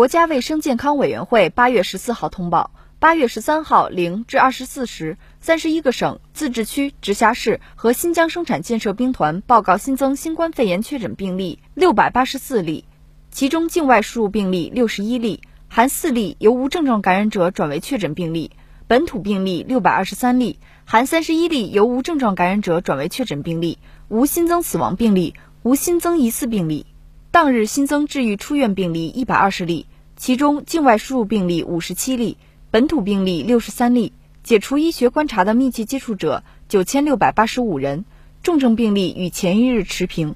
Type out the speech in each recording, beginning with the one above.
国家卫生健康委员会八月十四号通报，八月十三号零至二十四时，三十一个省、自治区、直辖市和新疆生产建设兵团报告新增新冠肺炎确诊病例六百八十四例，其中境外输入病例六十一例，含四例由无症状感染者转为确诊病例；本土病例六百二十三例，含三十一例由无症状感染者转为确诊病例，无新增死亡病例，无新增疑似病例。当日新增治愈出院病例一百二十例，其中境外输入病例五十七例，本土病例六十三例，解除医学观察的密切接触者九千六百八十五人，重症病例与前一日持平。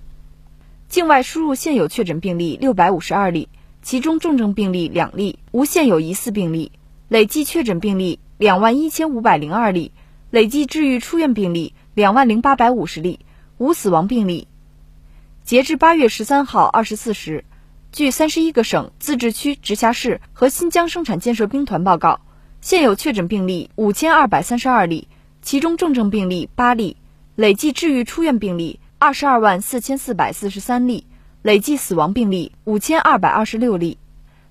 境外输入现有确诊病例六百五十二例，其中重症病例两例，无现有疑似病例，累计确诊病例两万一千五百零二例，累计治愈出院病例两万零八百五十例，无死亡病例。截至八月十三号二十四时，据三十一个省、自治区、直辖市和新疆生产建设兵团报告，现有确诊病例五千二百三十二例，其中重症病例八例，累计治愈出院病例二十二万四千四百四十三例，累计死亡病例五千二百二十六例，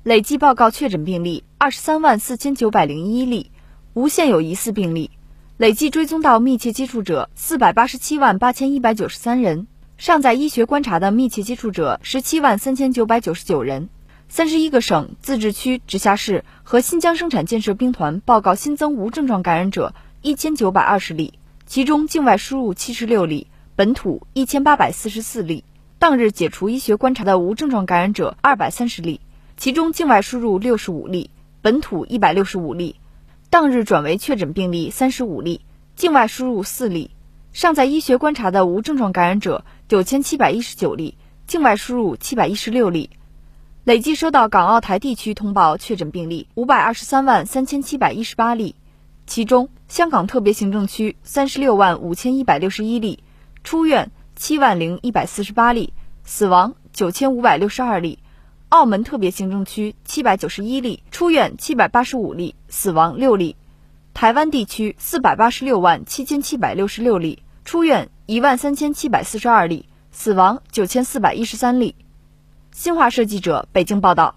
累计报告确诊病例二十三万四千九百零一例，无现有疑似病例，累计追踪到密切接触者四百八十七万八千一百九十三人。尚在医学观察的密切接触者十七万三千九百九十九人，三十一个省、自治区、直辖市和新疆生产建设兵团报告新增无症状感染者一千九百二十例，其中境外输入七十六例，本土一千八百四十四例。当日解除医学观察的无症状感染者二百三十例，其中境外输入六十五例，本土一百六十五例。当日转为确诊病例三十五例，境外输入四例。尚在医学观察的无症状感染者九千七百一十九例，境外输入七百一十六例，累计收到港澳台地区通报确诊病例五百二十三万三千七百一十八例，其中香港特别行政区三十六万五千一百六十一例，出院七万零一百四十八例，死亡九千五百六十二例；澳门特别行政区七百九十一例，出院七百八十五例，死亡六例；台湾地区四百八十六万七千七百六十六例。出院一万三千七百四十二例，死亡九千四百一十三例。新华社记者北京报道。